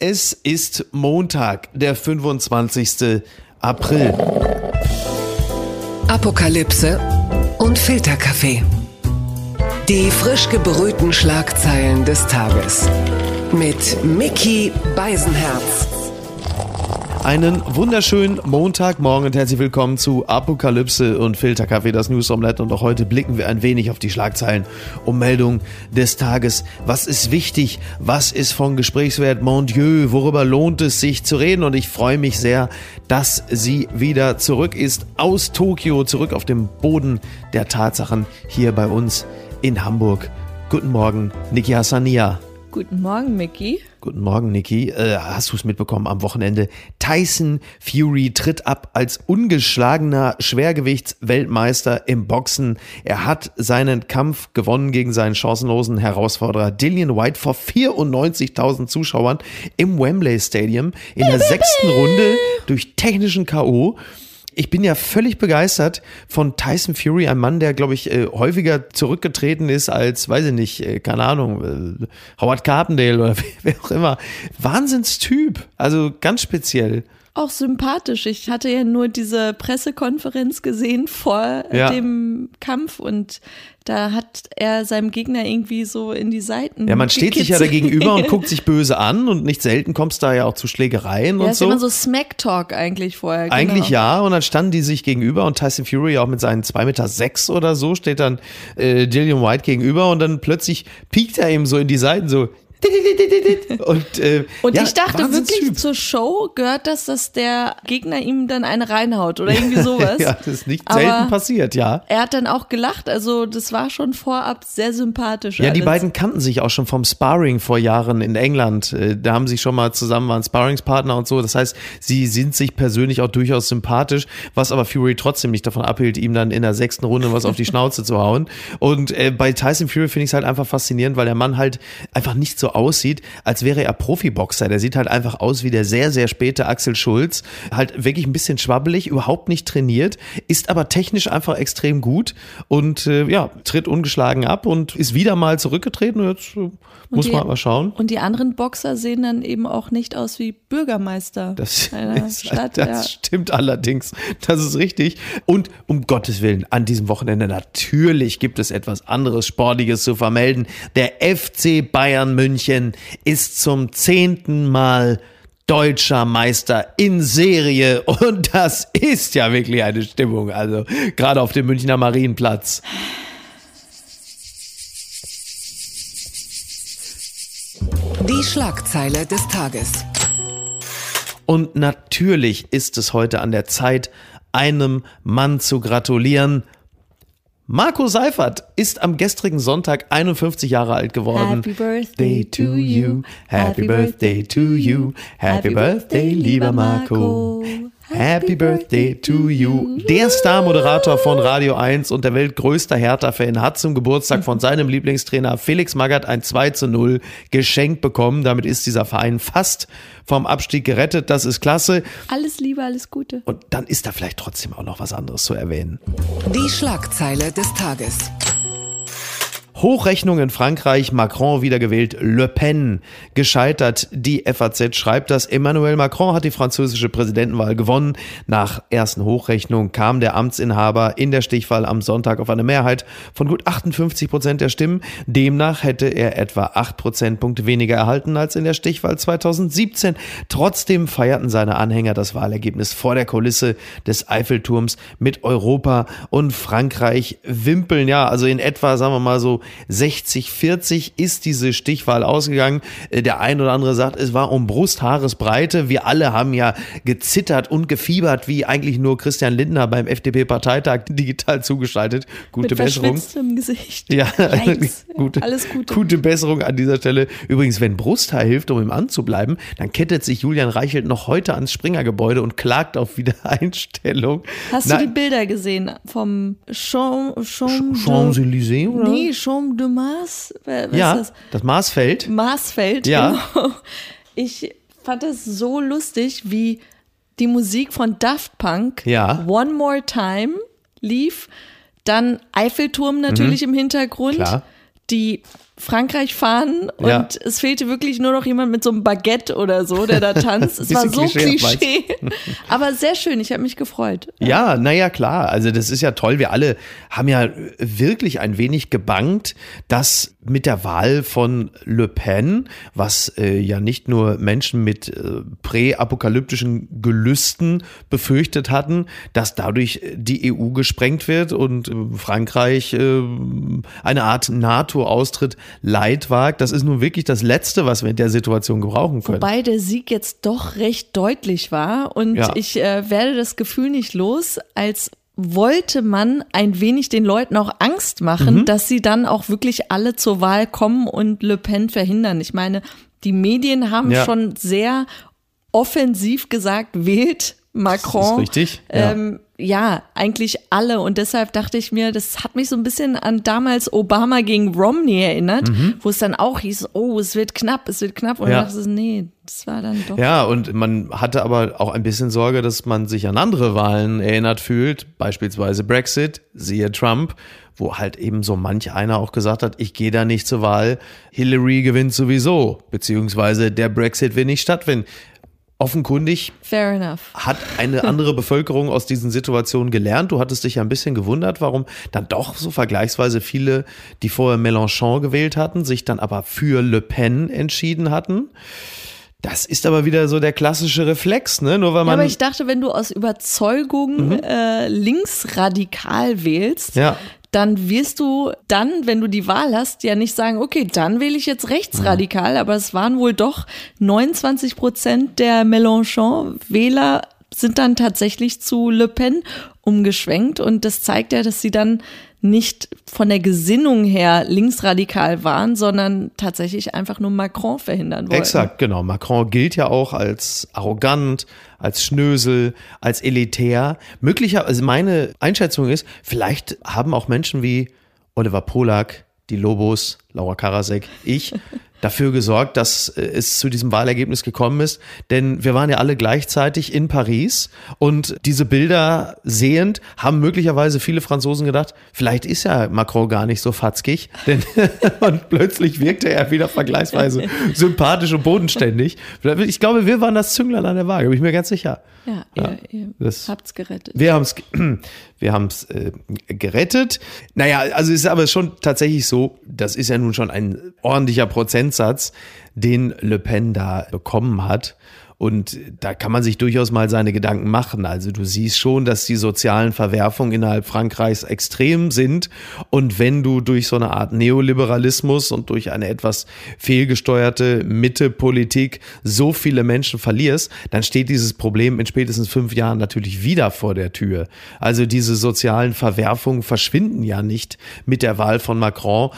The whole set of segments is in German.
Es ist Montag, der 25. April. Apokalypse und Filterkaffee. Die frisch gebrühten Schlagzeilen des Tages. Mit Mickey Beisenherz. Einen wunderschönen Montagmorgen und herzlich willkommen zu Apokalypse und Filterkaffee, das News Omelette. Und auch heute blicken wir ein wenig auf die Schlagzeilen um Meldung des Tages. Was ist wichtig? Was ist von Gesprächswert? Mon Dieu, worüber lohnt es sich zu reden? Und ich freue mich sehr, dass sie wieder zurück ist aus Tokio, zurück auf dem Boden der Tatsachen hier bei uns in Hamburg. Guten Morgen, Niki Hassania. Guten Morgen, Mickey. Guten Morgen, Niki. Äh, hast du es mitbekommen am Wochenende? Tyson Fury tritt ab als ungeschlagener Schwergewichtsweltmeister im Boxen. Er hat seinen Kampf gewonnen gegen seinen chancenlosen Herausforderer Dillian White vor 94.000 Zuschauern im Wembley Stadium in der sechsten Runde durch technischen K.O ich bin ja völlig begeistert von Tyson Fury, ein Mann, der, glaube ich, äh, häufiger zurückgetreten ist als, weiß ich nicht, äh, keine Ahnung, äh, Howard Carpendale oder wer auch immer. Wahnsinnstyp. Also ganz speziell auch sympathisch. Ich hatte ja nur diese Pressekonferenz gesehen vor ja. dem Kampf und da hat er seinem Gegner irgendwie so in die Seiten. Ja, man steht sich ja da gegenüber und guckt sich böse an und nicht selten kommst da ja auch zu Schlägereien ja, und ist so. immer so Smack-Talk eigentlich vorher. Genau. Eigentlich ja und dann standen die sich gegenüber und Tyson Fury auch mit seinen zwei Meter sechs oder so steht dann äh, Dillian White gegenüber und dann plötzlich piekt er ihm so in die Seiten so, und, äh, und ja, ich dachte wirklich zur Show gehört das, dass der Gegner ihm dann eine reinhaut oder irgendwie sowas. ja, das ist nicht Aber selten passiert, ja. Er hat dann auch gelacht, also das war schon vorab sehr sympathisch. Ja, alles. die beiden kannten sich auch schon vom Sparring vor Jahren in England. Äh, da haben sie schon mal zusammen waren Sparringspartner und so. Das heißt, sie sind sich persönlich auch durchaus sympathisch, was aber Fury trotzdem nicht davon abhielt, ihm dann in der sechsten Runde was auf die Schnauze zu hauen. Und äh, bei Tyson Fury finde ich es halt einfach faszinierend, weil der Mann halt einfach nicht so aussieht, als wäre er Profiboxer. Der sieht halt einfach aus wie der sehr, sehr späte Axel Schulz. Halt wirklich ein bisschen schwabbelig, überhaupt nicht trainiert, ist aber technisch einfach extrem gut und äh, ja, tritt ungeschlagen ab und ist wieder mal zurückgetreten. Jetzt äh, muss die, man mal schauen. Und die anderen Boxer sehen dann eben auch nicht aus wie Bürgermeister das einer ist, Stadt. Das ja. stimmt allerdings. Das ist richtig. Und um Gottes Willen, an diesem Wochenende natürlich gibt es etwas anderes Sportliches zu vermelden. Der FC Bayern München München ist zum zehnten Mal deutscher Meister in Serie und das ist ja wirklich eine Stimmung, also gerade auf dem Münchner Marienplatz. Die Schlagzeile des Tages. Und natürlich ist es heute an der Zeit, einem Mann zu gratulieren, Marco Seifert ist am gestrigen Sonntag 51 Jahre alt geworden. Happy Birthday to you. Happy Birthday to you. Happy Birthday, lieber Marco. Happy Birthday to you. Der Star-Moderator von Radio 1 und der weltgrößte Hertha-Fan hat zum Geburtstag von seinem Lieblingstrainer Felix Magath ein 2 zu 0 geschenkt bekommen. Damit ist dieser Verein fast vom Abstieg gerettet. Das ist klasse. Alles Liebe, alles Gute. Und dann ist da vielleicht trotzdem auch noch was anderes zu erwähnen. Die Schlagzeile des Tages. Hochrechnung in Frankreich, Macron wiedergewählt, Le Pen gescheitert. Die FAZ schreibt, dass Emmanuel Macron hat die französische Präsidentenwahl gewonnen. Nach ersten Hochrechnung kam der Amtsinhaber in der Stichwahl am Sonntag auf eine Mehrheit von gut 58 Prozent der Stimmen. Demnach hätte er etwa acht Prozentpunkte weniger erhalten als in der Stichwahl 2017. Trotzdem feierten seine Anhänger das Wahlergebnis vor der Kulisse des Eiffelturms mit Europa und Frankreich wimpeln. Ja, also in etwa, sagen wir mal so, 60-40 ist diese Stichwahl ausgegangen. Äh, der ein oder andere sagt, es war um Brusthaaresbreite. Wir alle haben ja gezittert und gefiebert, wie eigentlich nur Christian Lindner beim FDP-Parteitag digital zugeschaltet. Gute Mit Besserung. im Gesicht. Ja, gute, alles Gute. Gute Besserung an dieser Stelle. Übrigens, wenn Brusthaar hilft, um im Amt zu bleiben, dann kettet sich Julian Reichelt noch heute ans Springergebäude und klagt auf Wiedereinstellung. Hast Na, du die Bilder gesehen vom Champs-Élysées? Champs oder? Nee, Champs Dom de Mars? Was ja, das? das Marsfeld. Marsfeld, ja. Genau. Ich fand es so lustig, wie die Musik von Daft Punk ja. One More Time lief. Dann Eiffelturm natürlich mhm. im Hintergrund. Klar. Die Frankreich fahren und Ja. es fehlte wirklich nur noch jemand mit so einem Baguette oder so, der da tanzt. Es war so Klischee. Aber sehr schön, ich habe mich gefreut. Ja, naja, klar. Also das ist ja toll. Wir alle haben ja wirklich ein wenig gebangt, dass mit der Wahl von Le Pen, was äh, ja nicht nur Menschen mit äh, präapokalyptischen Gelüsten befürchtet hatten, dass dadurch die EU gesprengt wird und äh, Frankreich äh, eine Art NATO-Austritt leid wagt. Das ist nun wirklich das Letzte, was wir in der Situation gebrauchen können. Wobei der Sieg jetzt doch recht deutlich war und Ja. ich äh, werde das Gefühl nicht los, als wollte man ein wenig den Leuten auch Angst machen, dass sie dann auch wirklich alle zur Wahl kommen und Le Pen verhindern. Ich meine, die Medien haben Ja. schon sehr offensiv gesagt, wählt Macron. Das ist richtig, ja. Ähm, ja, eigentlich alle. Und deshalb dachte ich mir, das hat mich so ein bisschen an damals Obama gegen Romney erinnert, wo es dann auch hieß, oh, es wird knapp, es wird knapp. Und Mhm. Ja. dann dachte ich, nee, das war dann doch. Ja, und man hatte aber auch ein bisschen Sorge, dass man sich an andere Wahlen erinnert fühlt, beispielsweise Brexit, siehe Trump, wo halt eben so manch einer auch gesagt hat, ich gehe da nicht zur Wahl, Hillary gewinnt sowieso, beziehungsweise der Brexit will nicht stattfinden. Offenkundig Fair enough. hat eine andere Bevölkerung aus diesen Situationen gelernt. Du hattest dich ja ein bisschen gewundert, warum dann doch so vergleichsweise viele, die vorher Mélenchon gewählt hatten, sich dann aber für Le Pen entschieden hatten. Das ist aber wieder so der klassische Reflex, ne? Nur weil Ja, man aber ich dachte, wenn du aus Überzeugung äh, linksradikal wählst, Ja. Dann wirst du dann, wenn du die Wahl hast, ja nicht sagen, okay, dann wähle ich jetzt rechtsradikal, aber es waren wohl doch 29 Prozent der Mélenchon-Wähler sind dann tatsächlich zu Le Pen umgeschwenkt und das zeigt ja, dass sie dann nicht von der Gesinnung her linksradikal waren, sondern tatsächlich einfach nur Macron verhindern wollten. Exakt, genau. Macron gilt ja auch als arrogant, als Schnösel, als elitär. Möglicherweise, also meine Einschätzung ist, vielleicht haben auch Menschen wie Oliver Polak, die Lobos, Laura Karasek, ich, dafür gesorgt, dass äh, es zu diesem Wahlergebnis gekommen ist. Denn wir waren ja alle gleichzeitig in Paris und diese Bilder sehend haben möglicherweise viele Franzosen gedacht, vielleicht ist ja Macron gar nicht so fatzkig, denn und plötzlich wirkte er wieder vergleichsweise sympathisch und bodenständig. Ich glaube, wir waren das Zünglein an der Waage, bin ich mir ganz sicher. Ja, Ja, ihr, ihr das- habt's gerettet. Wir haben es wir haben's, äh, gerettet. Naja, also es ist aber schon tatsächlich so, das ist ja nun schon ein ordentlicher Prozentsatz, den Le Pen da bekommen hat. Und da kann man sich durchaus mal seine Gedanken machen. Also du siehst schon, dass die sozialen Verwerfungen innerhalb Frankreichs extrem sind. Und wenn du durch so eine Art Neoliberalismus und durch eine etwas fehlgesteuerte Mitte-Politik so viele Menschen verlierst, dann steht dieses Problem in spätestens fünf Jahren natürlich wieder vor der Tür. Also diese sozialen Verwerfungen verschwinden ja nicht mit der Wahl von Macron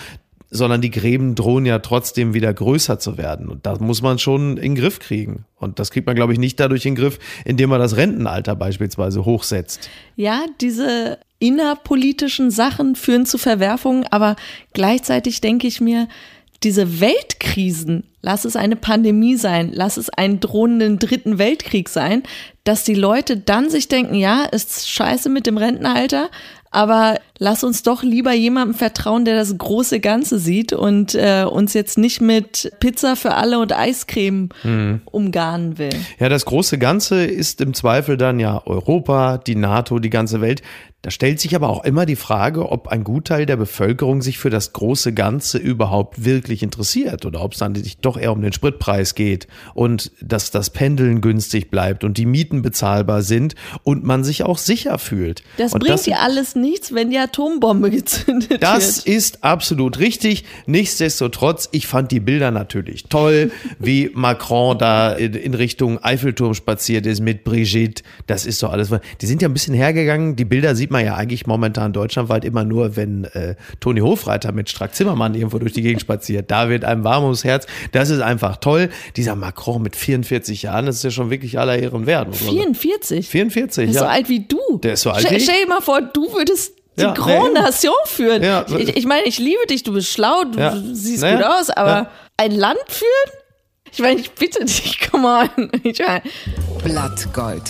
sondern die Gräben drohen ja trotzdem wieder größer zu werden. Und das muss man schon in den Griff kriegen. Und das kriegt man, glaube ich, nicht dadurch in den Griff, indem man das Rentenalter beispielsweise hochsetzt. Ja, diese innerpolitischen Sachen führen zu Verwerfungen, aber gleichzeitig denke ich mir, diese Weltkrisen, lass es eine Pandemie sein, lass es einen drohenden dritten Weltkrieg sein, dass die Leute dann sich denken, ja, ist scheiße mit dem Rentenalter, aber lass uns doch lieber jemandem vertrauen, der das große Ganze sieht und äh, uns jetzt nicht mit Pizza für alle und Eiscreme umgarnen will. Ja, das große Ganze ist im Zweifel dann ja Europa, die NATO, die ganze Welt. Da stellt sich aber auch immer die Frage, ob ein Gutteil der Bevölkerung sich für das große Ganze überhaupt wirklich interessiert oder ob es dann sich doch eher um den Spritpreis geht und dass das Pendeln günstig bleibt und die Mieten bezahlbar sind und man sich auch sicher fühlt. Das und bringt dir alles nichts, wenn die Atombombe gezündet Das wird. ist absolut richtig. Nichtsdestotrotz, ich fand die Bilder natürlich toll, wie Macron da in, Richtung Eiffelturm spaziert ist mit Brigitte. Das ist doch alles. Die sind ja ein bisschen hergegangen. Die Bilder sieht man ja eigentlich momentan deutschlandweit immer nur, wenn äh, Toni Hofreiter mit Strack Zimmermann irgendwo durch die Gegend spaziert. Da wird einem warm ums Herz. Das ist einfach toll. Dieser Macron mit 44 Jahren, das ist ja schon wirklich aller Ehren wert. muss man sagen. 44. 44, Der ist ja. so alt wie du. Der ist so alt Stell, wie ich. stell dir mal vor, du würdest die Ja, Grand nee. Nation führen. Ja. Ich, ich meine, ich liebe dich, du bist schlau, du Ja. siehst Naja. gut aus, aber Ja. ein Land führen? Ich meine, ich bitte dich, come on. Ich meine, Blattgold.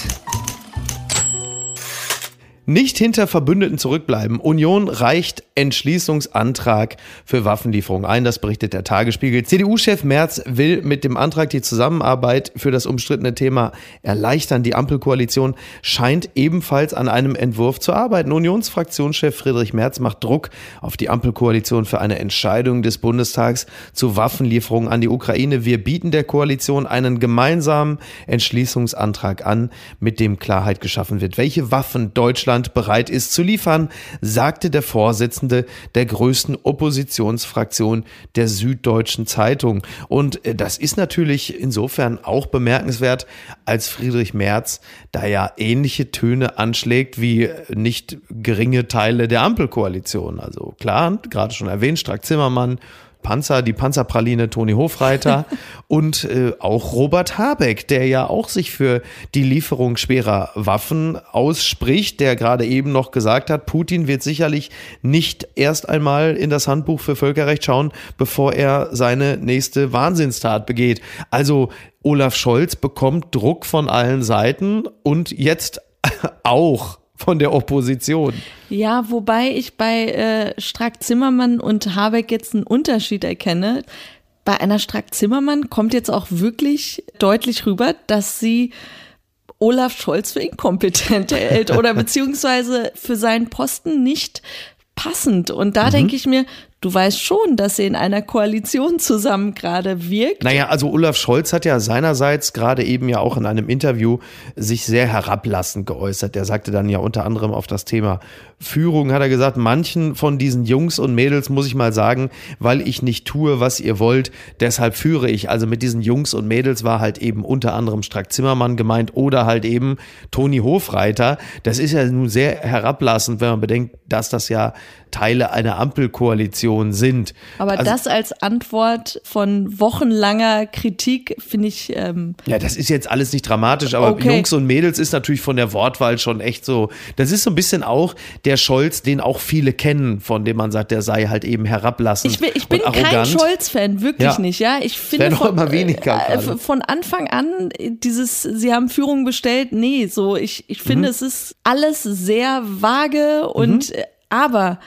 Nicht hinter Verbündeten zurückbleiben. Union reicht Entschließungsantrag für Waffenlieferung ein. Das berichtet der Tagesspiegel. CDU-Chef Merz will mit dem Antrag die Zusammenarbeit für das umstrittene Thema erleichtern. Die Ampelkoalition scheint ebenfalls an einem Entwurf zu arbeiten. Unionsfraktionschef Friedrich Merz macht Druck auf die Ampelkoalition für eine Entscheidung des Bundestags zu Waffenlieferungen an die Ukraine. Wir bieten der Koalition einen gemeinsamen Entschließungsantrag an, mit dem Klarheit geschaffen wird, welche Waffen Deutschland bereit ist zu liefern, sagte der Vorsitzende der größten Oppositionsfraktion der Süddeutschen Zeitung. Und äh, das ist natürlich insofern auch bemerkenswert, als Friedrich Merz da ja ähnliche Töne anschlägt wie nicht geringe Teile der Ampelkoalition. Also klar, gerade schon erwähnt, Strack Zimmermann, Panzer, die Panzerpraline Toni Hofreiter und äh, auch Robert Habeck, der ja auch sich für die Lieferung schwerer Waffen ausspricht, der gerade eben noch gesagt hat, Putin wird sicherlich nicht erst einmal in das Handbuch für Völkerrecht schauen, bevor er seine nächste Wahnsinnstat begeht. Also Olaf Scholz bekommt Druck von allen Seiten und jetzt auch von der Opposition. Ja, wobei ich bei äh, Strack-Zimmermann und Habeck jetzt einen Unterschied erkenne. Bei einer Strack-Zimmermann kommt jetzt auch wirklich deutlich rüber, dass sie Olaf Scholz für inkompetent hält oder beziehungsweise für seinen Posten nicht passend. Und da mhm. denke ich mir, Du weißt schon, dass sie in einer Koalition zusammen gerade wirkt. Naja, also Olaf Scholz hat ja seinerseits gerade eben ja auch in einem Interview sich sehr herablassend geäußert. Er sagte dann ja unter anderem auf das Thema Führung, hat er gesagt, manchen von diesen Jungs und Mädels muss ich mal sagen, weil ich nicht tue, was ihr wollt, deshalb führe ich. Also mit diesen Jungs und Mädels war halt eben unter anderem Strack Zimmermann gemeint oder halt eben Toni Hofreiter. Das ist ja nun sehr herablassend, wenn man bedenkt, dass das ja Teile einer Ampelkoalition sind. Aber also, das als Antwort von wochenlanger Kritik finde ich. Ähm, ja, das ist jetzt alles nicht dramatisch, aber okay. Jungs und Mädels ist natürlich von der Wortwahl schon echt so. Das ist so ein bisschen auch der Scholz, den auch viele kennen, von dem man sagt, der sei halt eben herablassend. Ich bin, ich bin kein Scholz-Fan, wirklich ja. nicht. Ja, ich finde von, immer weniger äh, von Anfang an dieses, sie haben Führung bestellt. Nee, so ich, ich finde, mhm. es ist alles sehr vage und mhm. Äh, aber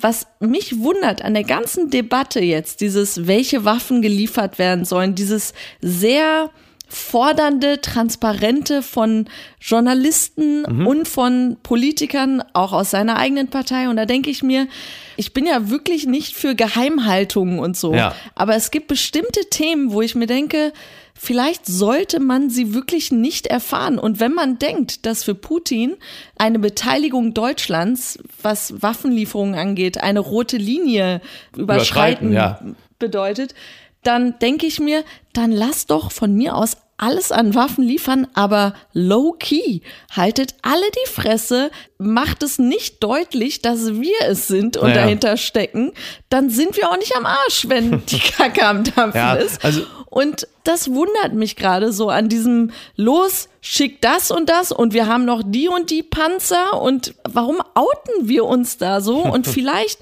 was mich wundert an der ganzen Debatte jetzt, dieses, welche Waffen geliefert werden sollen, dieses sehr fordernde, transparente von Journalisten mhm. und von Politikern, auch aus seiner eigenen Partei. Und da denke ich mir, ich bin ja wirklich nicht für Geheimhaltungen und so. Ja. Aber es gibt bestimmte Themen, wo ich mir denke, vielleicht sollte man sie wirklich nicht erfahren. Und wenn man denkt, dass für Putin eine Beteiligung Deutschlands, was Waffenlieferungen angeht, eine rote Linie überschreiten, überschreiten ja. bedeutet, dann denke ich mir, dann lass doch von mir aus alles an Waffen liefern, aber low key. Haltet alle die Fresse, macht es nicht deutlich, dass wir es sind und naja. dahinter stecken, dann sind wir auch nicht am Arsch, wenn die Kacke am Dampfen ja, ist. Also und das wundert mich gerade so an diesem Los, schick das und das und wir haben noch die und die Panzer und warum outen wir uns da so? Und vielleicht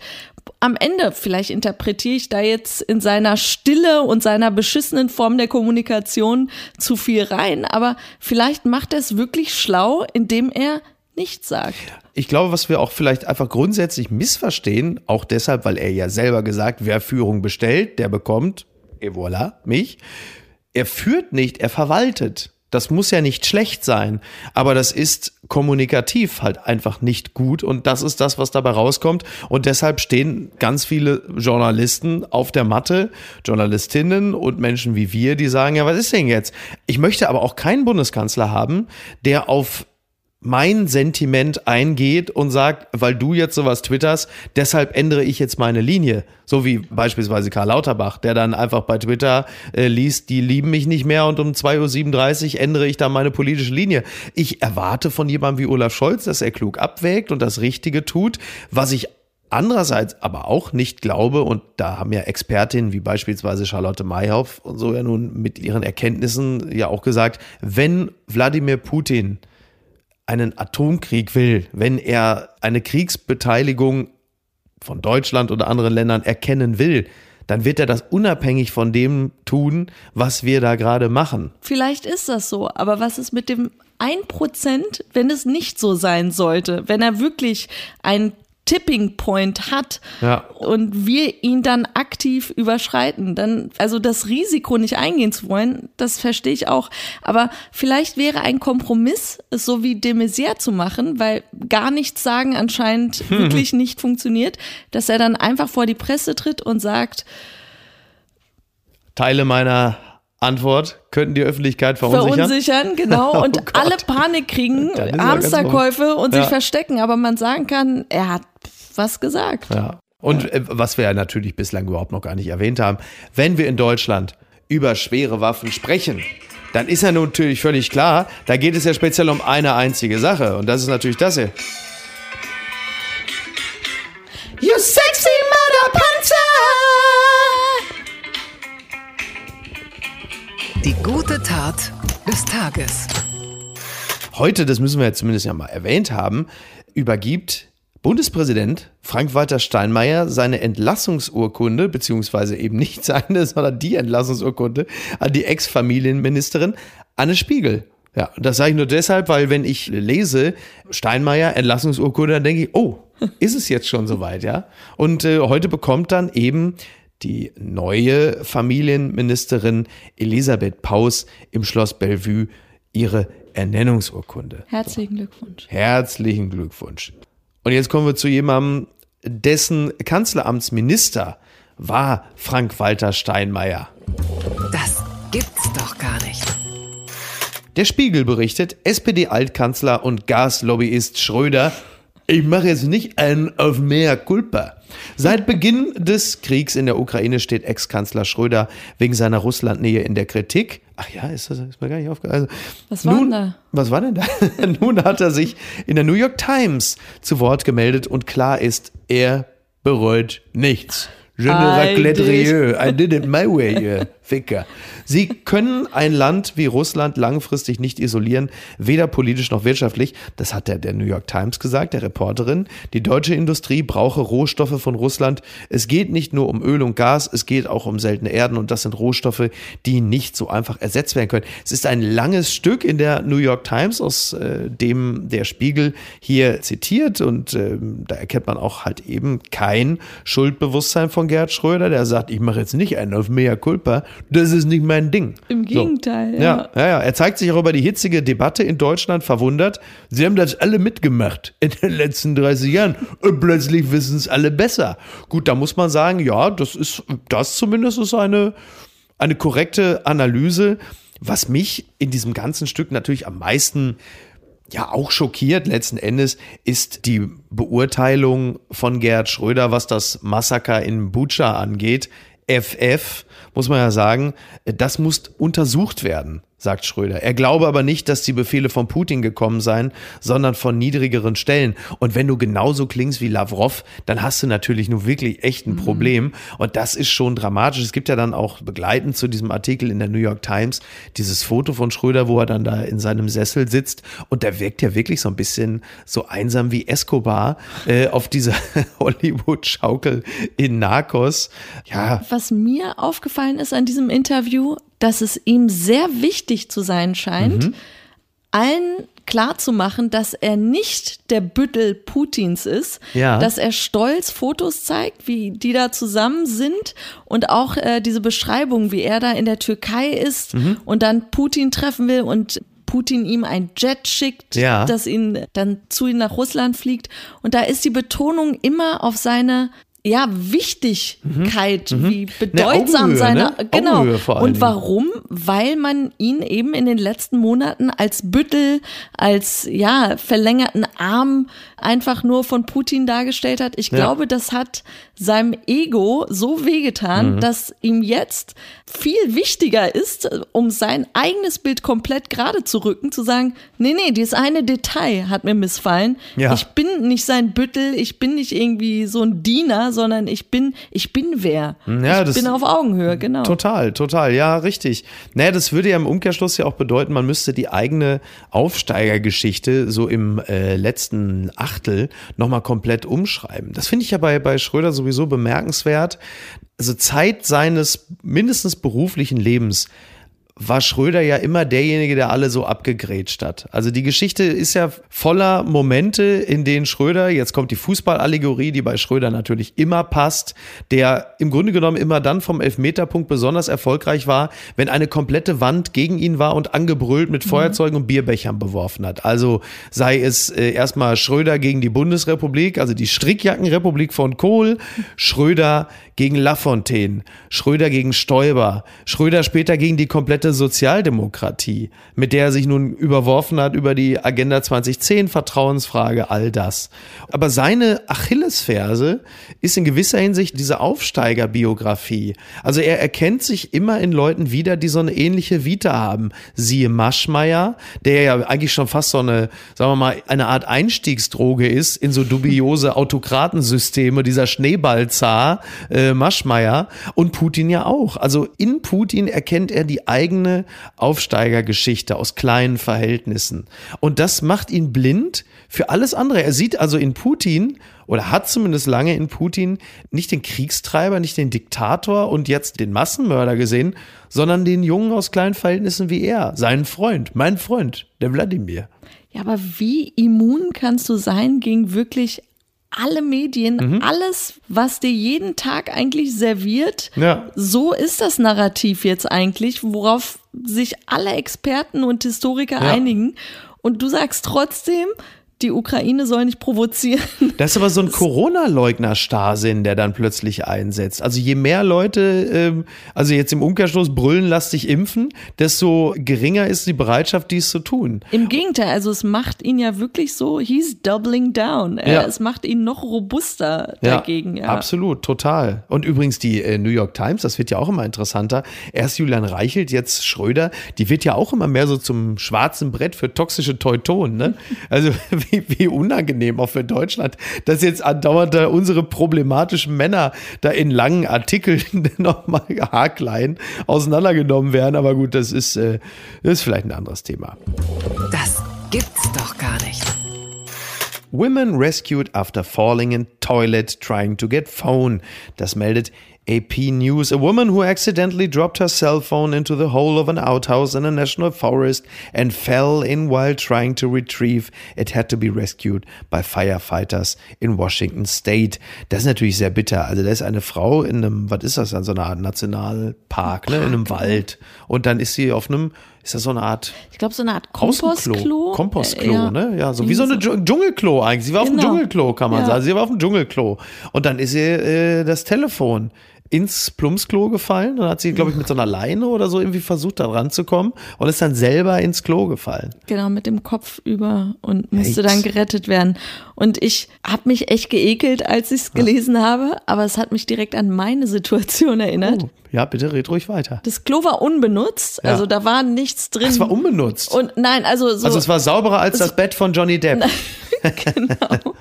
am Ende, vielleicht interpretiere ich da jetzt in seiner Stille und seiner beschissenen Form der Kommunikation zu viel rein, aber vielleicht macht er es wirklich schlau, indem er nichts sagt. Ich glaube, was wir auch vielleicht einfach grundsätzlich missverstehen, auch deshalb, weil er ja selber gesagt, wer Führung bestellt, der bekommt, et voilà, mich. Er führt nicht, er verwaltet. Das muss ja nicht schlecht sein, aber das ist kommunikativ halt einfach nicht gut und das ist das, was dabei rauskommt und deshalb stehen ganz viele Journalisten auf der Matte, Journalistinnen und Menschen wie wir, die sagen, ja, was ist denn jetzt? Ich möchte aber auch keinen Bundeskanzler haben, der auf mein Sentiment eingeht und sagt, weil du jetzt sowas twitterst, deshalb ändere ich jetzt meine Linie. So wie beispielsweise Karl Lauterbach, der dann einfach bei Twitter äh, liest, die lieben mich nicht mehr und um 2.37 Uhr ändere ich dann meine politische Linie. Ich erwarte von jemandem wie Olaf Scholz, dass er klug abwägt und das Richtige tut, was ich Andererseits aber auch nicht glaube, und da haben ja Expertinnen wie beispielsweise Charlotte Mayhoff und so ja nun mit ihren Erkenntnissen ja auch gesagt, wenn Wladimir Putin einen Atomkrieg will, wenn er eine Kriegsbeteiligung von Deutschland oder anderen Ländern erkennen will, dann wird er das unabhängig von dem tun, was wir da gerade machen. Vielleicht ist das so, aber was ist mit dem 1%, wenn es nicht so sein sollte? Wenn er wirklich ein Tipping Point hat Ja. und wir ihn dann aktiv überschreiten, dann, also das Risiko nicht eingehen zu wollen, das verstehe ich auch. Aber vielleicht wäre ein Kompromiss, es so wie de Maizière zu machen, weil gar nichts sagen anscheinend wirklich nicht funktioniert, dass er dann einfach vor die Presse tritt und sagt, Teile meiner Antwort könnten die Öffentlichkeit verunsichern. verunsichern, genau, Oh und Gott. alle Panik kriegen, er Hamsterkäufe und Ja. sich verstecken, aber man sagen kann, er hat was gesagt. Ja. Und äh, was wir ja natürlich bislang überhaupt noch gar nicht erwähnt haben, wenn wir in Deutschland über schwere Waffen sprechen, dann ist ja natürlich völlig klar, da geht es ja speziell um eine einzige Sache. Und das ist natürlich das hier. You sexy Die gute Tat des Tages. Heute, das müssen wir jetzt zumindest ja mal erwähnt haben, übergibt Bundespräsident Frank-Walter Steinmeier seine Entlassungsurkunde, beziehungsweise eben nicht seine, sondern die Entlassungsurkunde an die Ex-Familienministerin Anne Spiegel. Ja, das sage ich nur deshalb, weil wenn ich lese Steinmeier Entlassungsurkunde, dann denke ich, oh, ist es jetzt schon soweit, ja? Und äh, heute bekommt dann eben die neue Familienministerin Elisabeth Paus im Schloss Bellevue ihre Ernennungsurkunde. Herzlichen Glückwunsch. Herzlichen Glückwunsch. Und jetzt kommen wir zu jemandem, dessen Kanzleramtsminister war Frank-Walter Steinmeier. Das gibt's doch gar nicht. Der Spiegel berichtet, SPD-Altkanzler und Gaslobbyist Schröder, ich mache jetzt nicht einen auf mehr Culpa. Seit Beginn des Kriegs in der Ukraine steht Ex-Kanzler Schröder wegen seiner Russlandnähe in der Kritik. Ach ja, ist das ist mir gar nicht aufgefallen. Also, Was war nun, denn da? Was war denn da? nun hat er sich in der New York Times zu Wort gemeldet und klar ist, er bereut nichts. Je ne I regrette did. rien. I did it my way, Ficker. Sie können ein Land wie Russland langfristig nicht isolieren, weder politisch noch wirtschaftlich. Das hat der, der New York Times gesagt, der Reporterin. Die deutsche Industrie brauche Rohstoffe von Russland. Es geht nicht nur um Öl und Gas, es geht auch um seltene Erden und das sind Rohstoffe, die nicht so einfach ersetzt werden können. Es ist ein langes Stück in der New York Times, aus äh, dem der Spiegel hier zitiert und ähm, da erkennt man auch halt eben kein Schuldbewusstsein von Gerhard Schröder, der sagt, ich mache jetzt nicht einen auf mea culpa, das ist nicht mein Ding. Im Gegenteil, So. Ja, ja, ja. Er zeigt sich auch über die hitzige Debatte in Deutschland verwundert. Sie haben das alle mitgemacht in den letzten 30 Jahren und plötzlich wissen es alle besser. Gut, da muss man sagen, ja, das ist, das zumindest ist eine, eine korrekte Analyse. Was mich in diesem ganzen Stück natürlich am meisten ja auch schockiert letzten Endes ist die Beurteilung von Gerhard Schröder, was das Massaker in Bucha angeht. FF, muss man ja sagen, das muss untersucht werden, sagt Schröder. Er glaube aber nicht, dass die Befehle von Putin gekommen seien, sondern von niedrigeren Stellen. Und wenn du genauso klingst wie Lavrov, dann hast du natürlich nur wirklich echt ein Problem. Und das ist schon dramatisch. Es gibt ja dann auch begleitend zu diesem Artikel in der New York Times dieses Foto von Schröder, wo er dann da in seinem Sessel sitzt. Und der wirkt ja wirklich so ein bisschen so einsam wie Escobar äh, auf dieser Hollywood-Schaukel in Narcos. Ja, Was mir aufgefallen ist an diesem Interview, dass es ihm sehr wichtig zu sein scheint, Mhm. allen klarzumachen, dass er nicht der Büttel Putins ist, Ja. dass er stolz Fotos zeigt, wie die da zusammen sind und auch äh, diese Beschreibung, wie er da in der Türkei ist Mhm. und dann Putin treffen will und Putin ihm ein Jet schickt, Ja. das ihn dann zu ihm nach Russland fliegt. Und da ist die Betonung immer auf seine ja, Wichtigkeit, wie bedeutsam Mhm. Augenhöhe, seine, ne? genau. Und warum? Weil man ihn eben in den letzten Monaten als Büttel, als, ja, verlängerten Arm einfach nur von Putin dargestellt hat. Ich Ja. glaube, das hat seinem Ego so wehgetan, Mhm. dass ihm jetzt viel wichtiger ist, um sein eigenes Bild komplett gerade zu rücken, zu sagen, nee, nee, dieses eine Detail hat mir missfallen. Ja. Ich bin nicht sein Büttel, ich bin nicht irgendwie so ein Diener, sondern ich bin, ich bin wer. Ja, ich das- bin auf Augenhöhe, genau. Total, total, ja, richtig. Naja, das würde ja im Umkehrschluss ja auch bedeuten, man müsste die eigene Aufsteigergeschichte so im äh, letzten Achtel nochmal komplett umschreiben. Das finde ich ja bei, bei Schröder sowieso bemerkenswert. Also Zeit seines mindestens beruflichen Lebens war Schröder ja immer derjenige, der alle so abgegrätscht hat. Also die Geschichte ist ja voller Momente, in denen Schröder, jetzt kommt die Fußballallegorie, die bei Schröder natürlich immer passt, der im Grunde genommen immer dann vom Elfmeterpunkt besonders erfolgreich war, wenn eine komplette Wand gegen ihn war und angebrüllt mit Feuerzeugen und Bierbechern beworfen hat. Also sei es äh, erstmal Schröder gegen die Bundesrepublik, also die Strickjackenrepublik von Kohl, Schröder gegen Lafontaine, Schröder gegen Stoiber, Schröder später gegen die komplette Sozialdemokratie, mit der er sich nun überworfen hat über die Agenda 2010, Vertrauensfrage, all das. Aber seine Achillesferse ist in gewisser Hinsicht diese Aufsteigerbiografie. Also er erkennt sich immer in Leuten wieder, die so eine ähnliche Vita haben. Siehe Maschmeyer, der ja eigentlich schon fast so eine, sagen wir mal, eine Art Einstiegsdroge ist in so dubiose Autokratensysteme, dieser Schneeballzar äh, Maschmeyer und Putin ja auch. Also in Putin erkennt er die eigene Aufsteigergeschichte aus kleinen Verhältnissen. Und das macht ihn blind für alles andere. Er sieht also in Putin oder hat zumindest lange in Putin nicht den Kriegstreiber, nicht den Diktator und jetzt den Massenmörder gesehen, sondern den Jungen aus kleinen Verhältnissen wie er, seinen Freund, mein Freund, der Wladimir. Ja, aber wie immun kannst du sein gegen wirklich alle Medien, Mhm. alles, was dir jeden Tag eigentlich serviert? Ja. So ist das Narrativ jetzt eigentlich, worauf sich alle Experten und Historiker Ja. einigen. Und du sagst trotzdem, die Ukraine soll nicht provozieren. Das ist aber so ein Corona-Leugner-Starrsinn, der dann plötzlich einsetzt. Also je mehr Leute, ähm, also jetzt im Umkehrschluss brüllen, lass dich impfen, desto geringer ist die Bereitschaft, dies zu tun. Im Gegenteil, also es macht ihn ja wirklich so, he's doubling down. Äh, Ja. Es macht ihn noch robuster dagegen. Ja, Absolut, total. Und übrigens die äh, New York Times, das wird ja auch immer interessanter. Erst Julian Reichelt, jetzt Schröder, die wird ja auch immer mehr so zum schwarzen Brett für toxische Teutonen. Ne? Also wie, wie unangenehm auch für Deutschland, dass jetzt andauernd da unsere problematischen Männer da in langen Artikeln nochmal haarklein auseinandergenommen werden. Aber gut, das ist, äh, das ist vielleicht ein anderes Thema. Das gibt's doch gar nicht. Women rescued after falling in toilet trying to get phone. Das meldet AP News. A woman who accidentally dropped her cell phone into the hole of an outhouse in a national forest and fell in while trying to retrieve it had to be rescued by firefighters in Washington State. Das ist natürlich sehr bitter. Also da ist eine Frau in einem, was ist das, an so einer Art Nationalpark, ne, in einem Wald. Und dann ist sie auf einem, ist das so eine Art Ich glaube, so eine Art. Kompostklo. Kompostklo, Äh, ja. ne? Ja, so wie so eine Dschung- Dschungelklo eigentlich. Sie war auf dem Genau. Dschungelklo, kann man Ja. sagen. Sie war auf dem Dschungelklo. Und dann ist ihr äh, das Telefon ins Plumpsklo gefallen. Dann hat sie, glaube ich, mit so einer Leine oder so irgendwie versucht, da ranzukommen und ist dann selber ins Klo gefallen. Genau, mit dem Kopf über und musste Yikes. dann gerettet werden. Und ich habe mich echt geekelt, als ich es gelesen habe, aber es hat mich direkt an meine Situation erinnert. Oh, ja, bitte red ruhig weiter. Das Klo war unbenutzt, Ja. also da war nichts drin. Es war unbenutzt. Und nein, also so. also es war sauberer als das Bett von Johnny Depp. genau.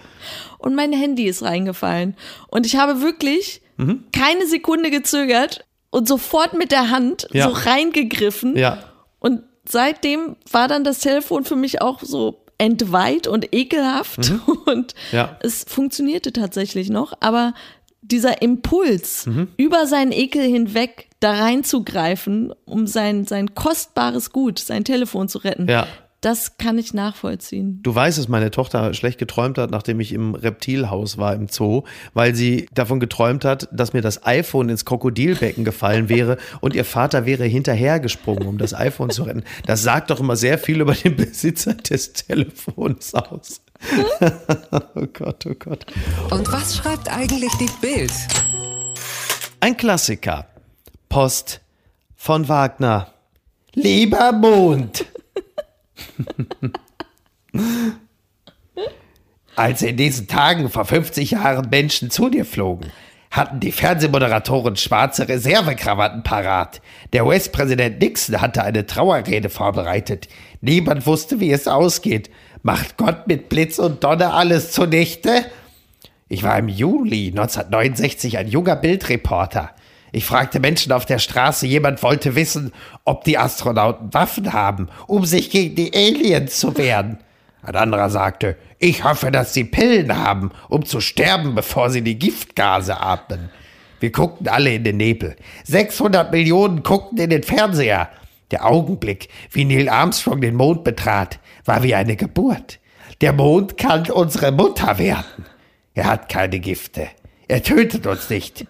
Und mein Handy ist reingefallen. Und ich habe wirklich Mhm. keine Sekunde gezögert und sofort mit der Hand Ja. so reingegriffen. Ja. Und seitdem war dann das Telefon für mich auch so entweiht und ekelhaft. Und Mhm. Ja. es funktionierte tatsächlich noch. Aber dieser Impuls, Mhm. über seinen Ekel hinweg da reinzugreifen, um sein, sein kostbares Gut, sein Telefon zu retten, Ja. Das kann ich nachvollziehen. Du weißt, dass meine Tochter schlecht geträumt hat, nachdem ich im Reptilhaus war im Zoo, weil sie davon geträumt hat, dass mir das iPhone ins Krokodilbecken gefallen wäre und ihr Vater wäre hinterhergesprungen, um das iPhone zu retten. Das sagt doch immer sehr viel über den Besitzer des Telefons aus. oh Gott, oh Gott. Und was schreibt eigentlich die Bild? Ein Klassiker. Post von Wagner. Lieber Mond. Als in diesen Tagen vor 50 Jahren Menschen zu dir flogen, hatten die Fernsehmoderatoren schwarze Reservekrawatten parat. Der US-Präsident Nixon hatte eine Trauerrede vorbereitet. Niemand wusste, wie es ausgeht. Macht Gott mit Blitz und Donner alles zunichte? Ich war im Juli 1969 ein junger Bildreporter. Ich fragte Menschen auf der Straße, jemand wollte wissen, ob die Astronauten Waffen haben, um sich gegen die Aliens zu wehren. Ein anderer sagte, ich hoffe, dass sie Pillen haben, um zu sterben, bevor sie die Giftgase atmen. Wir guckten alle in den Nebel. 600 Millionen guckten in den Fernseher. Der Augenblick, wie Neil Armstrong den Mond betrat, war wie eine Geburt. Der Mond kann unsere Mutter werden. Er hat keine Gifte. Er tötet uns nicht.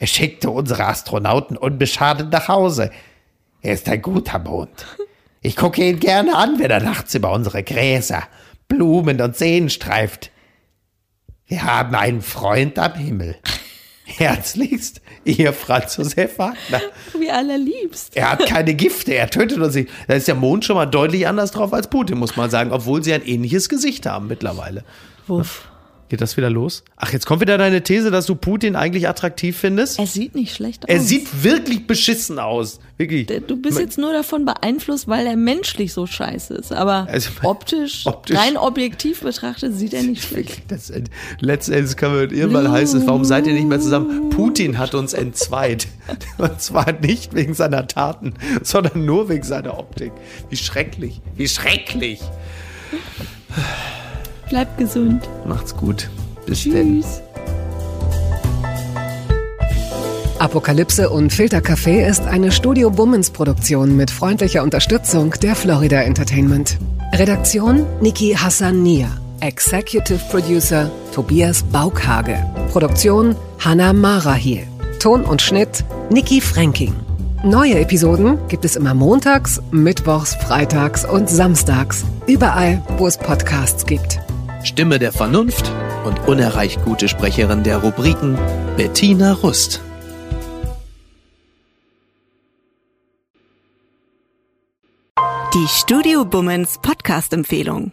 Er schickte unsere Astronauten unbeschadet nach Hause. Er ist ein guter Mond. Ich gucke ihn gerne an, wenn er nachts über unsere Gräser, Blumen und Seen streift. Wir haben einen Freund am Himmel. Herzlichst, ihr Franz Josef Wagner. Wie allerliebst. Er hat keine Gifte, er tötet uns nicht. Da ist der Mond schon mal deutlich anders drauf als Putin, muss man sagen, obwohl sie ein ähnliches Gesicht haben mittlerweile. Wuff. Geht das wieder los? Ach, jetzt kommt wieder deine These, dass du Putin eigentlich attraktiv findest? Er sieht nicht schlecht aus. Er sieht wirklich beschissen aus. Wirklich. Du bist jetzt nur davon beeinflusst, weil er menschlich so scheiße ist. Aber Also, optisch, optisch- rein objektiv betrachtet, sieht er nicht schlecht. Das, letztendlich kann man irgendwann heißen, warum seid ihr nicht mehr zusammen? Putin hat uns entzweit. Und zwar nicht wegen seiner Taten, sondern nur wegen seiner Optik. Wie schrecklich. Wie schrecklich. Bleibt gesund. Macht's gut. Bis denn. Tschüss. Apokalypse und Filtercafé ist eine Studio Bummens Produktion mit freundlicher Unterstützung der Florida Entertainment. Redaktion Niki Hassania. Executive Producer Tobias Baukhage. Produktion Hanna Marahiel. Ton und Schnitt Niki Fränking. Neue Episoden gibt es immer montags, mittwochs, freitags und samstags. Überall, wo es Podcasts gibt. Stimme der Vernunft und unerreicht gute Sprecherin der Rubriken Bettina Rust. Die Studio Bummens Podcast-Empfehlung.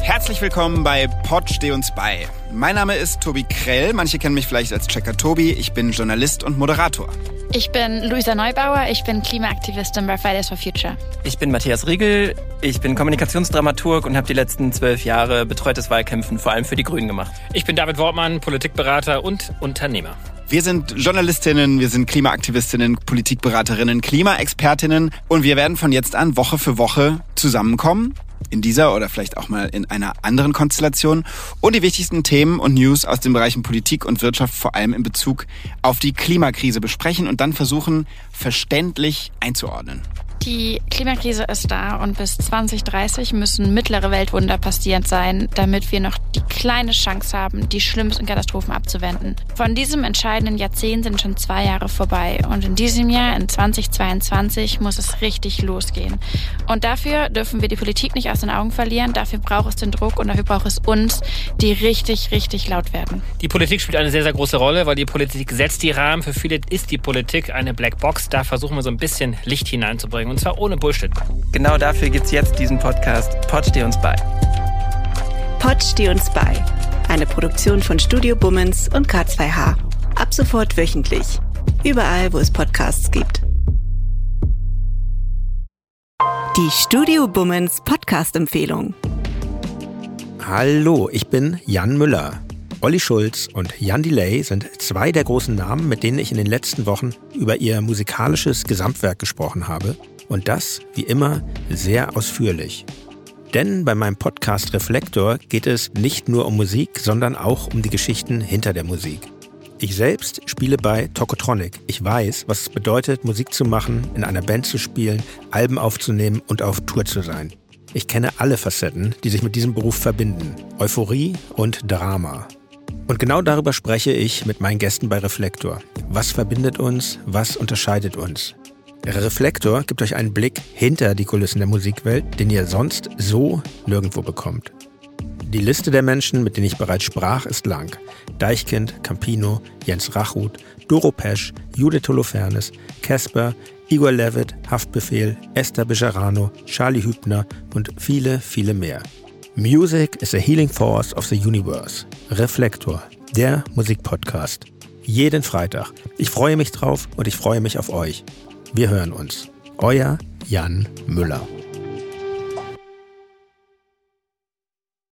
Herzlich willkommen bei Pod Steh uns bei. Mein Name ist Tobi Krell. Manche kennen mich vielleicht als Checker Tobi. Ich bin Journalist und Moderator. Ich bin Luisa Neubauer, ich bin Klimaaktivistin bei Fridays for Future. Ich bin Matthias Riegel, ich bin Kommunikationsdramaturg und habe die letzten zwölf Jahre betreutes Wahlkämpfen vor allem für die Grünen gemacht. Ich bin David Wortmann, Politikberater und Unternehmer. Wir sind Journalistinnen, wir sind Klimaaktivistinnen, Politikberaterinnen, Klimaexpertinnen und wir werden von jetzt an Woche für Woche zusammenkommen. In dieser oder vielleicht auch mal in einer anderen Konstellation und die wichtigsten Themen und News aus den Bereichen Politik und Wirtschaft vor allem in Bezug auf die Klimakrise besprechen und dann versuchen, verständlich einzuordnen. Die Klimakrise ist da und bis 2030 müssen mittlere Weltwunder passiert sein, damit wir noch die kleine Chance haben, die schlimmsten Katastrophen abzuwenden. Von diesem entscheidenden Jahrzehnt sind schon zwei Jahre vorbei und in diesem Jahr, in 2022, muss es richtig losgehen. Und dafür dürfen wir die Politik nicht aus den Augen verlieren, dafür braucht es den Druck und dafür braucht es uns, die richtig, richtig laut werden. Die Politik spielt eine sehr, sehr große Rolle, weil die Politik setzt die Rahmen. Für viele ist die Politik eine Blackbox. Da versuchen wir so ein bisschen Licht hineinzubringen und zwar ohne Bullshit. Genau dafür gibt's jetzt diesen Podcast Pod Steh uns bei. Pod Steh uns bei. Eine Produktion von Studio Bummens und K2H. Ab sofort wöchentlich. Überall, wo es Podcasts gibt. Die Studio Bummens Podcast-Empfehlung. Hallo, ich bin Jan Müller. Olli Schulz und Jan Delay sind zwei der großen Namen, mit denen ich in den letzten Wochen über ihr musikalisches Gesamtwerk gesprochen habe. Und das, wie immer, sehr ausführlich. Denn bei meinem Podcast Reflektor geht es nicht nur um Musik, sondern auch um die Geschichten hinter der Musik. Ich selbst spiele bei Tokotronic. Ich weiß, was es bedeutet, Musik zu machen, in einer Band zu spielen, Alben aufzunehmen und auf Tour zu sein. Ich kenne alle Facetten, die sich mit diesem Beruf verbinden. Euphorie und Drama. Und genau darüber spreche ich mit meinen Gästen bei Reflektor. Was verbindet uns? Was unterscheidet uns? Reflektor gibt euch einen Blick hinter die Kulissen der Musikwelt, den ihr sonst so nirgendwo bekommt. Die Liste der Menschen, mit denen ich bereits sprach, ist lang. Deichkind, Campino, Jens Rachut, Doro Pesch, Judith Holofernes, Casper, Igor Levitt, Haftbefehl, Esther Bejarano, Charlie Hübner und viele, viele mehr. Music is a healing force of the universe. Reflektor, der Musikpodcast. Jeden Freitag. Ich freue mich drauf und ich freue mich auf euch. Wir hören uns. Euer Jan Müller.